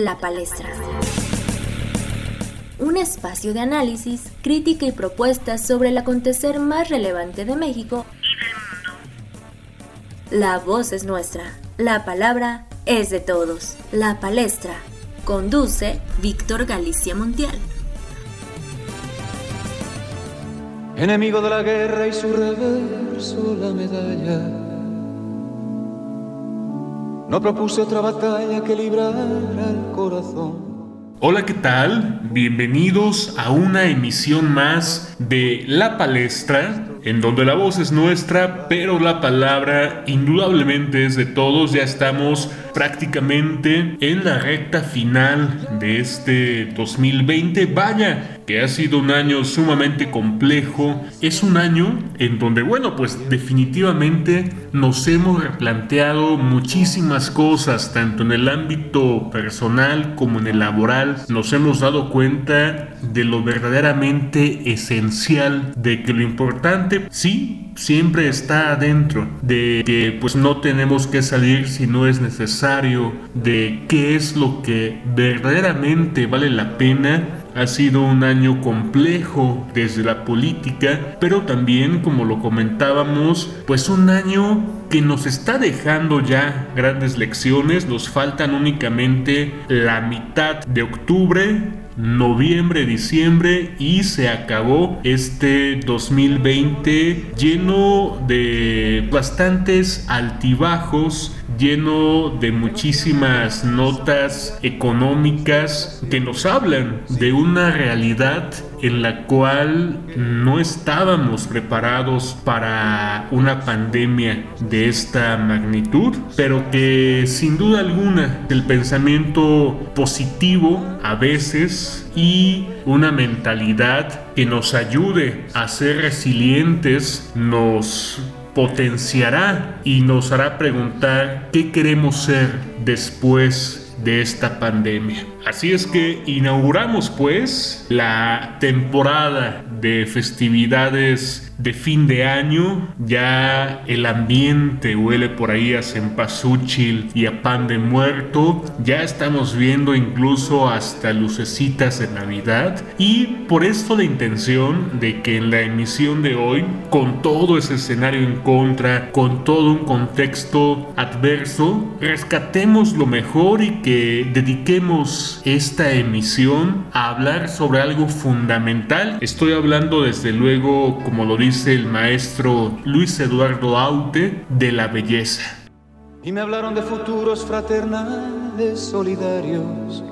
La Palestra. Un espacio de análisis, crítica y propuestas sobre el acontecer más relevante de México y del mundo. La voz es nuestra, la palabra es de todos. La Palestra. Conduce Víctor Galicia Montiel. Enemigo de la guerra y su reverso la medalla no propuse otra batalla que librar al corazón. Hola, ¿qué tal? Bienvenidos a una emisión más de La Palestra, en donde la voz es nuestra, pero la palabra indudablemente es de todos. Ya estamos prácticamente en la recta final de este 2020. Vaya, ha sido un año sumamente complejo. Es un año en donde, bueno, pues definitivamente nos hemos replanteado muchísimas cosas, tanto en el ámbito personal como en el laboral. Nos hemos dado cuenta de lo verdaderamente esencial, de que lo importante, sí, siempre está adentro, de que pues no tenemos que salir si no es necesario, de qué es lo que verdaderamente vale la pena ha sido un año complejo desde la política, pero también, como lo comentábamos, pues un año que nos está dejando ya grandes lecciones. Nos faltan únicamente la mitad de octubre noviembre, diciembre y se acabó este 2020 lleno de bastantes altibajos, lleno de muchísimas notas económicas que nos hablan de una realidad en la cual no estábamos preparados para una pandemia de esta magnitud, pero que sin duda alguna el pensamiento positivo a veces y una mentalidad que nos ayude a ser resilientes nos potenciará y nos hará preguntar qué queremos ser después de esta pandemia. Así es que inauguramos pues la temporada de festividades de fin de año, ya el ambiente huele por ahí a cempasúchil y a pan de muerto, ya estamos viendo incluso hasta lucecitas de Navidad. Y por esto la intención de que en la emisión de hoy, con todo ese escenario en contra, con todo un contexto adverso, rescatemos lo mejor y que dediquemos esta emisión a hablar sobre algo fundamental. Estoy hablando desde luego, como lo dice, el maestro Luis Eduardo Aute de la belleza. Y me hablaron de futuros fraternales solidarios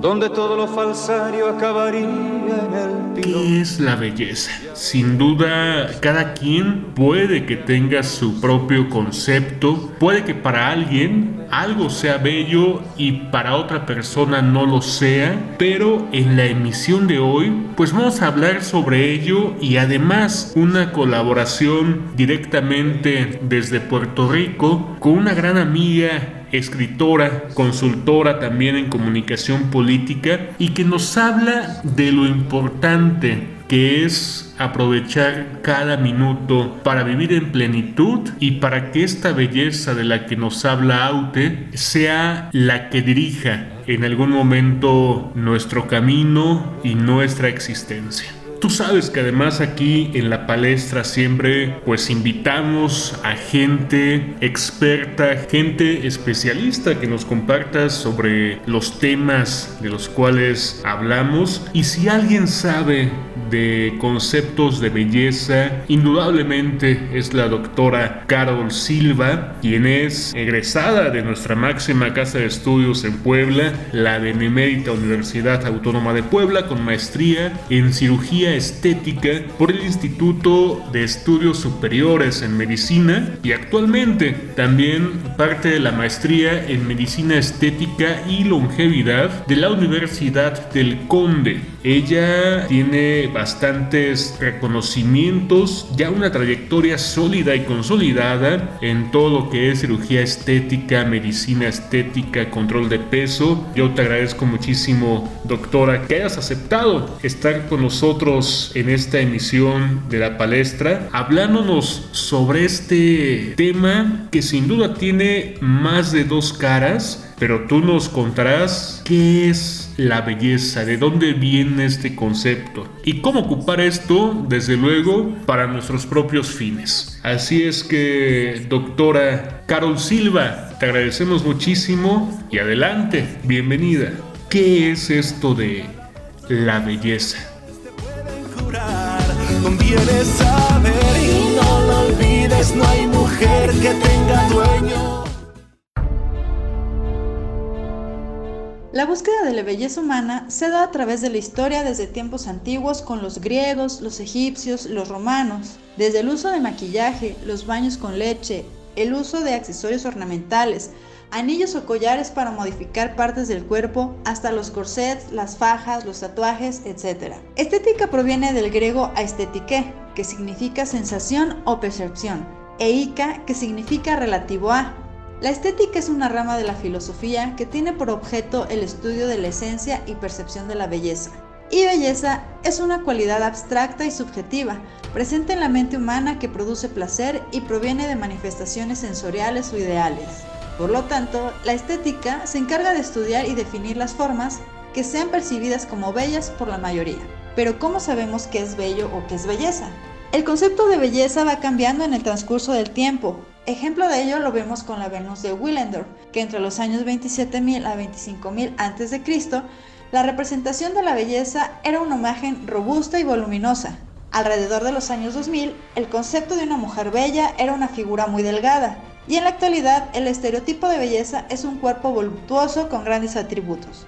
donde todo lo falsario acabaría en el ¿Qué es la belleza? Sin duda, cada quien puede que tenga su propio concepto, puede que para alguien algo sea bello y para otra persona no lo sea, pero en la emisión de hoy, pues vamos a hablar sobre ello y además una colaboración directamente desde Puerto Rico con una gran amiga escritora, consultora también en comunicación política y que nos habla de lo importante que es aprovechar cada minuto para vivir en plenitud y para que esta belleza de la que nos habla Aute sea la que dirija en algún momento nuestro camino y nuestra existencia. Tú sabes que además aquí en la palestra siempre pues invitamos a gente experta, gente especialista que nos comparta sobre los temas de los cuales hablamos. Y si alguien sabe de conceptos de belleza, indudablemente es la doctora Carol Silva, quien es egresada de nuestra máxima casa de estudios en Puebla, la Benemérita Universidad Autónoma de Puebla, con maestría en cirugía estética por el Instituto de Estudios Superiores en Medicina y actualmente también parte de la maestría en Medicina Estética y Longevidad de la Universidad del Conde. Ella tiene bastantes reconocimientos, ya una trayectoria sólida y consolidada en todo lo que es cirugía estética, medicina estética, control de peso. Yo te agradezco muchísimo, doctora, que hayas aceptado estar con nosotros en esta emisión de la palestra, hablándonos sobre este tema que sin duda tiene más de dos caras pero tú nos contarás qué es la belleza, de dónde viene este concepto y cómo ocupar esto, desde luego, para nuestros propios fines. Así es que, doctora Carol Silva, te agradecemos muchísimo y adelante, bienvenida. ¿Qué es esto de la belleza? y no lo olvides, no hay mujer que tenga dueño. La búsqueda de la belleza humana se da a través de la historia desde tiempos antiguos con los griegos, los egipcios, los romanos, desde el uso de maquillaje, los baños con leche, el uso de accesorios ornamentales, anillos o collares para modificar partes del cuerpo, hasta los corsets, las fajas, los tatuajes, etc. Estética proviene del griego aestetike, que significa sensación o percepción, e ica, que significa relativo a, la estética es una rama de la filosofía que tiene por objeto el estudio de la esencia y percepción de la belleza. Y belleza es una cualidad abstracta y subjetiva, presente en la mente humana que produce placer y proviene de manifestaciones sensoriales o ideales. Por lo tanto, la estética se encarga de estudiar y definir las formas que sean percibidas como bellas por la mayoría. Pero ¿cómo sabemos qué es bello o qué es belleza? El concepto de belleza va cambiando en el transcurso del tiempo, Ejemplo de ello lo vemos con la Venus de Willendorf, que entre los años 27.000 a 25.000 a.C., la representación de la belleza era una imagen robusta y voluminosa. Alrededor de los años 2000, el concepto de una mujer bella era una figura muy delgada, y en la actualidad el estereotipo de belleza es un cuerpo voluptuoso con grandes atributos.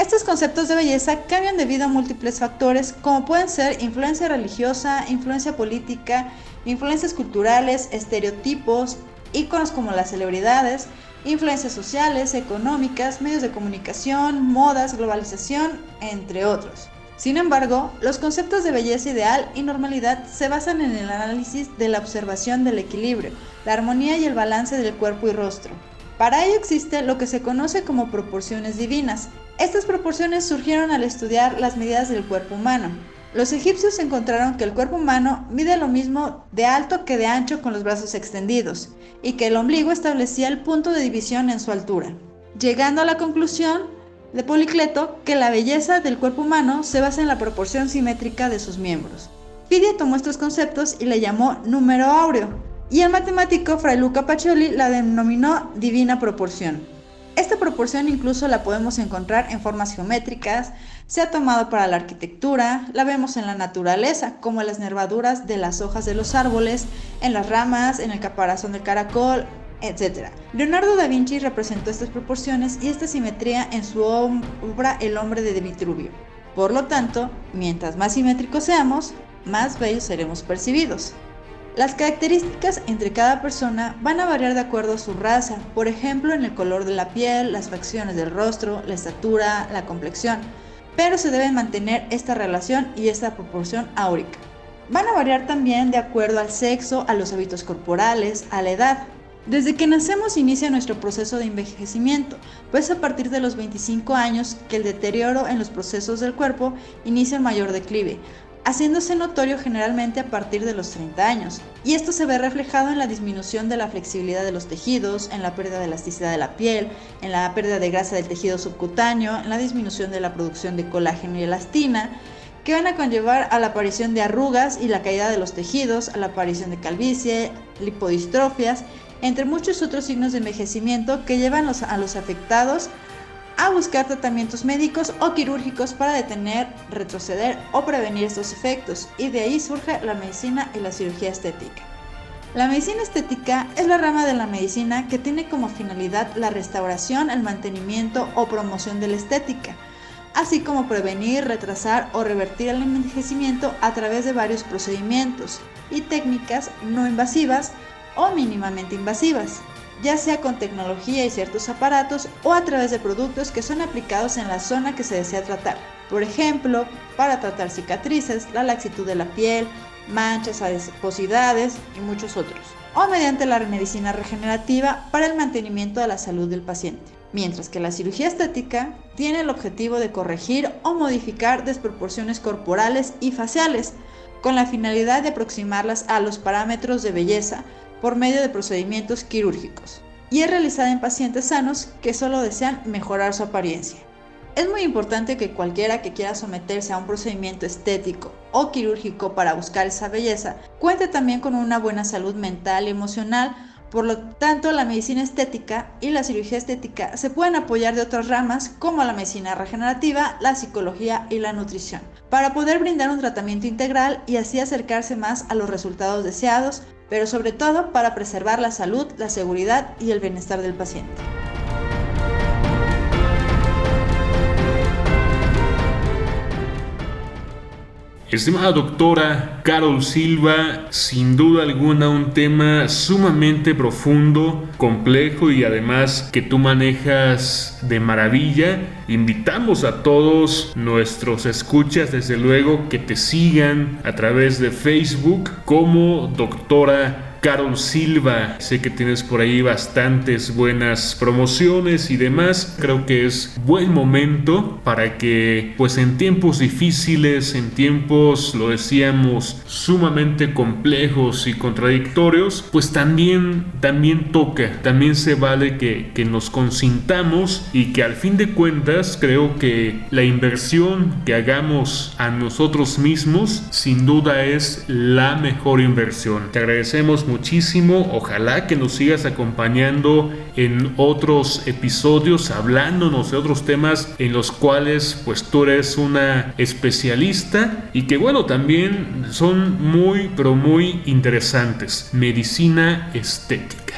Estos conceptos de belleza cambian debido a múltiples factores como pueden ser influencia religiosa, influencia política, influencias culturales, estereotipos, íconos como las celebridades, influencias sociales, económicas, medios de comunicación, modas, globalización, entre otros. Sin embargo, los conceptos de belleza ideal y normalidad se basan en el análisis de la observación del equilibrio, la armonía y el balance del cuerpo y rostro. Para ello existe lo que se conoce como proporciones divinas. Estas proporciones surgieron al estudiar las medidas del cuerpo humano, los egipcios encontraron que el cuerpo humano mide lo mismo de alto que de ancho con los brazos extendidos, y que el ombligo establecía el punto de división en su altura, llegando a la conclusión de Policleto que la belleza del cuerpo humano se basa en la proporción simétrica de sus miembros. Fidia tomó estos conceptos y le llamó número áureo, y el matemático Fray Luca Pacioli la denominó divina proporción. Esta proporción incluso la podemos encontrar en formas geométricas, se ha tomado para la arquitectura, la vemos en la naturaleza, como en las nervaduras de las hojas de los árboles, en las ramas, en el caparazón del caracol, etc. Leonardo da Vinci representó estas proporciones y esta simetría en su obra El hombre de Vitruvio. Por lo tanto, mientras más simétricos seamos, más bellos seremos percibidos. Las características entre cada persona van a variar de acuerdo a su raza, por ejemplo en el color de la piel, las facciones del rostro, la estatura, la complexión, pero se debe mantener esta relación y esta proporción áurica. Van a variar también de acuerdo al sexo, a los hábitos corporales, a la edad. Desde que nacemos inicia nuestro proceso de envejecimiento, pues a partir de los 25 años que el deterioro en los procesos del cuerpo inicia el mayor declive, haciéndose notorio generalmente a partir de los 30 años, y esto se ve reflejado en la disminución de la flexibilidad de los tejidos, en la pérdida de elasticidad de la piel, en la pérdida de grasa del tejido subcutáneo, en la disminución de la producción de colágeno y elastina, que van a conllevar a la aparición de arrugas y la caída de los tejidos, a la aparición de calvicie, lipodistrofias, entre muchos otros signos de envejecimiento que llevan a los afectados buscar tratamientos médicos o quirúrgicos para detener, retroceder o prevenir estos efectos, y de ahí surge la medicina y la cirugía estética. La medicina estética es la rama de la medicina que tiene como finalidad la restauración, el mantenimiento o promoción de la estética, así como prevenir, retrasar o revertir el envejecimiento a través de varios procedimientos y técnicas no invasivas o mínimamente invasivas ya sea con tecnología y ciertos aparatos o a través de productos que son aplicados en la zona que se desea tratar. Por ejemplo, para tratar cicatrices, la laxitud de la piel, manchas, adiposidades y muchos otros. O mediante la medicina regenerativa para el mantenimiento de la salud del paciente. Mientras que la cirugía estética tiene el objetivo de corregir o modificar desproporciones corporales y faciales, con la finalidad de aproximarlas a los parámetros de belleza por medio de procedimientos quirúrgicos. y es realizada en pacientes sanos que solo desean mejorar su apariencia. Es muy importante que cualquiera que quiera someterse a un procedimiento estético o quirúrgico para buscar esa belleza cuente también con una buena salud mental y emocional. Por lo tanto, la medicina estética y la cirugía estética se pueden apoyar de otras ramas como la medicina regenerativa, la psicología y la nutrición, para poder brindar un tratamiento integral y así acercarse más a los resultados deseados, pero sobre todo para preservar la salud, la seguridad y el bienestar del paciente. Estimada doctora Carol Silva, sin duda alguna un tema sumamente profundo, complejo y además que tú manejas de maravilla. Invitamos a todos nuestros escuchas, desde luego, que te sigan a través de Facebook como doctora Carol Silva. Sé que tienes por ahí bastantes buenas promociones y demás. Creo que es buen momento para que, pues en tiempos difíciles, en tiempos, lo decíamos, sumamente complejos y contradictorios, pues también, también toca, también se vale que, que nos consintamos y que al fin de cuentas creo que la inversión que hagamos a nosotros mismos sin duda es la mejor inversión. Te agradecemos muchísimo. Ojalá que nos sigas acompañando en otros episodios hablándonos de otros temas en los cuales pues tú eres una especialista y que bueno también son muy pero muy interesantes. Medicina estética.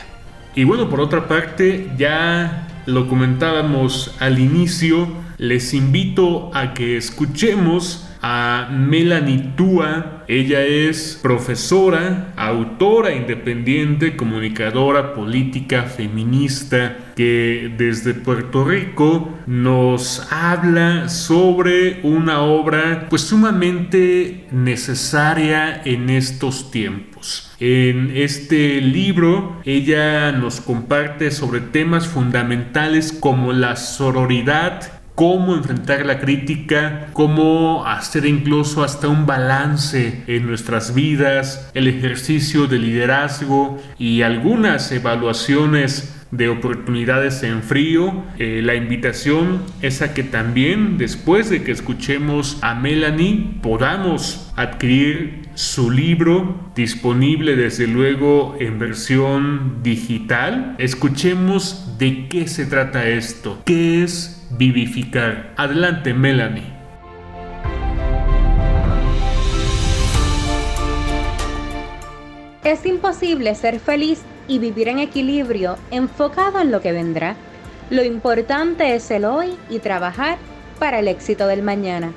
Y bueno, por otra parte, ya lo comentábamos al inicio, les invito a que escuchemos a Melanie Tua. Ella es profesora, autora independiente, comunicadora política, feminista, que desde Puerto Rico nos habla sobre una obra pues sumamente necesaria en estos tiempos. En este libro ella nos comparte sobre temas fundamentales como la sororidad, cómo enfrentar la crítica, cómo hacer incluso hasta un balance en nuestras vidas, el ejercicio de liderazgo y algunas evaluaciones de oportunidades en frío. Eh, la invitación es a que también después de que escuchemos a Melanie podamos adquirir su libro disponible desde luego en versión digital. Escuchemos de qué se trata esto, qué es vivificar. Adelante, Melanie. Es imposible ser feliz y vivir en equilibrio enfocado en lo que vendrá. Lo importante es el hoy y trabajar para el éxito del mañana.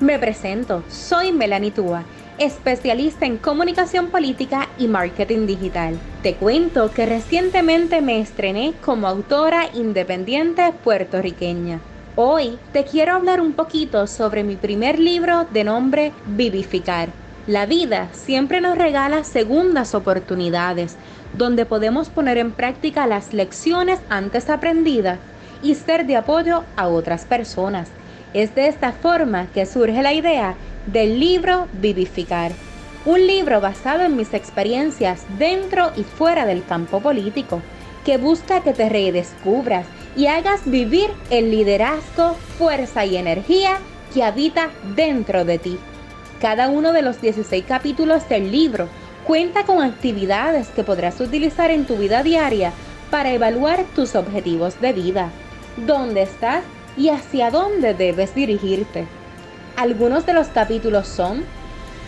Me presento, soy Melanie Tua especialista en comunicación política y marketing digital. Te cuento que recientemente me estrené como autora independiente puertorriqueña. Hoy te quiero hablar un poquito sobre mi primer libro de nombre Vivificar. La vida siempre nos regala segundas oportunidades donde podemos poner en práctica las lecciones antes aprendidas y ser de apoyo a otras personas. Es de esta forma que surge la idea del libro Vivificar, un libro basado en mis experiencias dentro y fuera del campo político, que busca que te redescubras y hagas vivir el liderazgo, fuerza y energía que habita dentro de ti. Cada uno de los 16 capítulos del libro cuenta con actividades que podrás utilizar en tu vida diaria para evaluar tus objetivos de vida, dónde estás y hacia dónde debes dirigirte. Algunos de los capítulos son,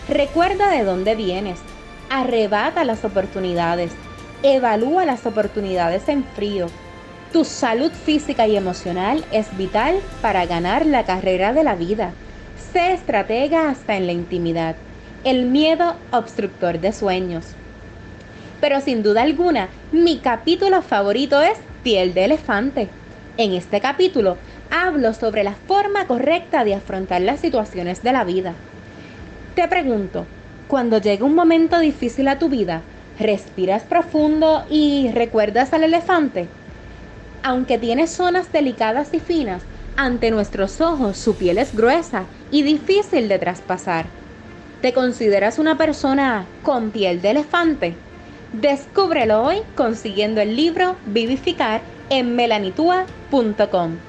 recuerda de dónde vienes, arrebata las oportunidades, evalúa las oportunidades en frío. Tu salud física y emocional es vital para ganar la carrera de la vida. Sé estratega hasta en la intimidad. El miedo obstructor de sueños. Pero sin duda alguna, mi capítulo favorito es Piel de Elefante. En este capítulo hablo sobre la forma correcta de afrontar las situaciones de la vida. Te pregunto, cuando llega un momento difícil a tu vida, ¿respiras profundo y recuerdas al elefante? Aunque tiene zonas delicadas y finas, ante nuestros ojos su piel es gruesa y difícil de traspasar. ¿Te consideras una persona con piel de elefante? Descúbrelo hoy consiguiendo el libro Vivificar en melanitua.com.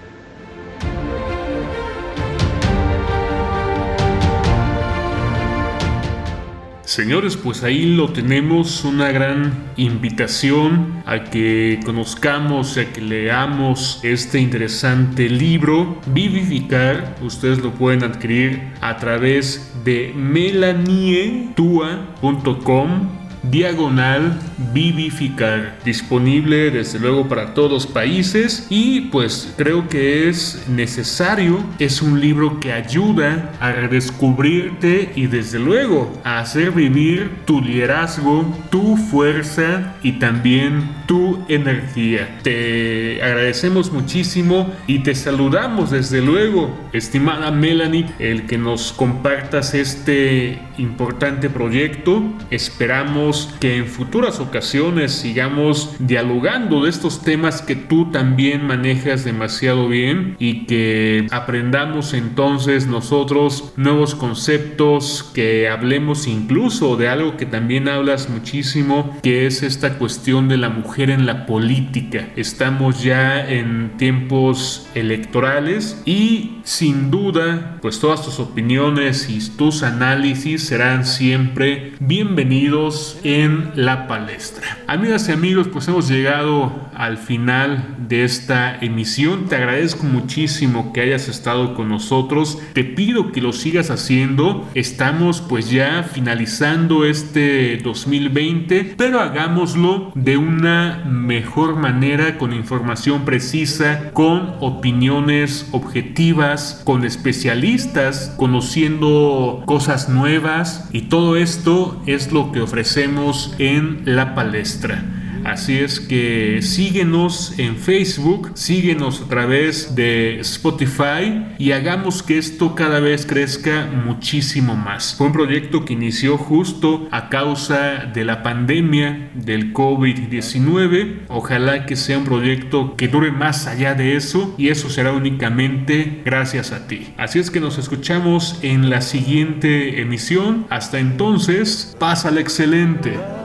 Señores, pues ahí lo tenemos, una gran invitación a que conozcamos, a que leamos este interesante libro, Vivificar. Ustedes lo pueden adquirir a través de melanietua.com diagonal vivificar. Disponible desde luego para todos los países y pues creo que es necesario. Es un libro que ayuda a redescubrirte y desde luego a hacer vivir tu liderazgo tu fuerza y también tu energía. Te agradecemos muchísimo y te saludamos desde luego estimada Melanie el que nos compartas este importante proyecto. Esperamos que en futuras ocasiones sigamos dialogando de estos temas que tú también manejas demasiado bien y que aprendamos entonces nosotros nuevos conceptos, que hablemos incluso de algo que también hablas muchísimo, que es esta cuestión de la mujer en la política. Estamos ya en tiempos electorales y sin duda, pues todas tus opiniones y tus análisis serán siempre bienvenidos en la palestra. Amigas y amigos, pues hemos llegado al final de esta emisión. Te agradezco muchísimo que hayas estado con nosotros. Te pido que lo sigas haciendo. Estamos pues ya finalizando este 2020, pero hagámoslo de una mejor manera, con información precisa, con opiniones objetivas, con especialistas, conociendo cosas nuevas y todo esto es lo que ofrecemos en la palestra. Así es que síguenos en Facebook, síguenos a través de Spotify y hagamos que esto cada vez crezca muchísimo más. Fue un proyecto que inició justo a causa de la pandemia del COVID-19. Ojalá que sea un proyecto que dure más allá de eso y eso será únicamente gracias a ti. Así es que nos escuchamos en la siguiente emisión. Hasta entonces, pásale excelente.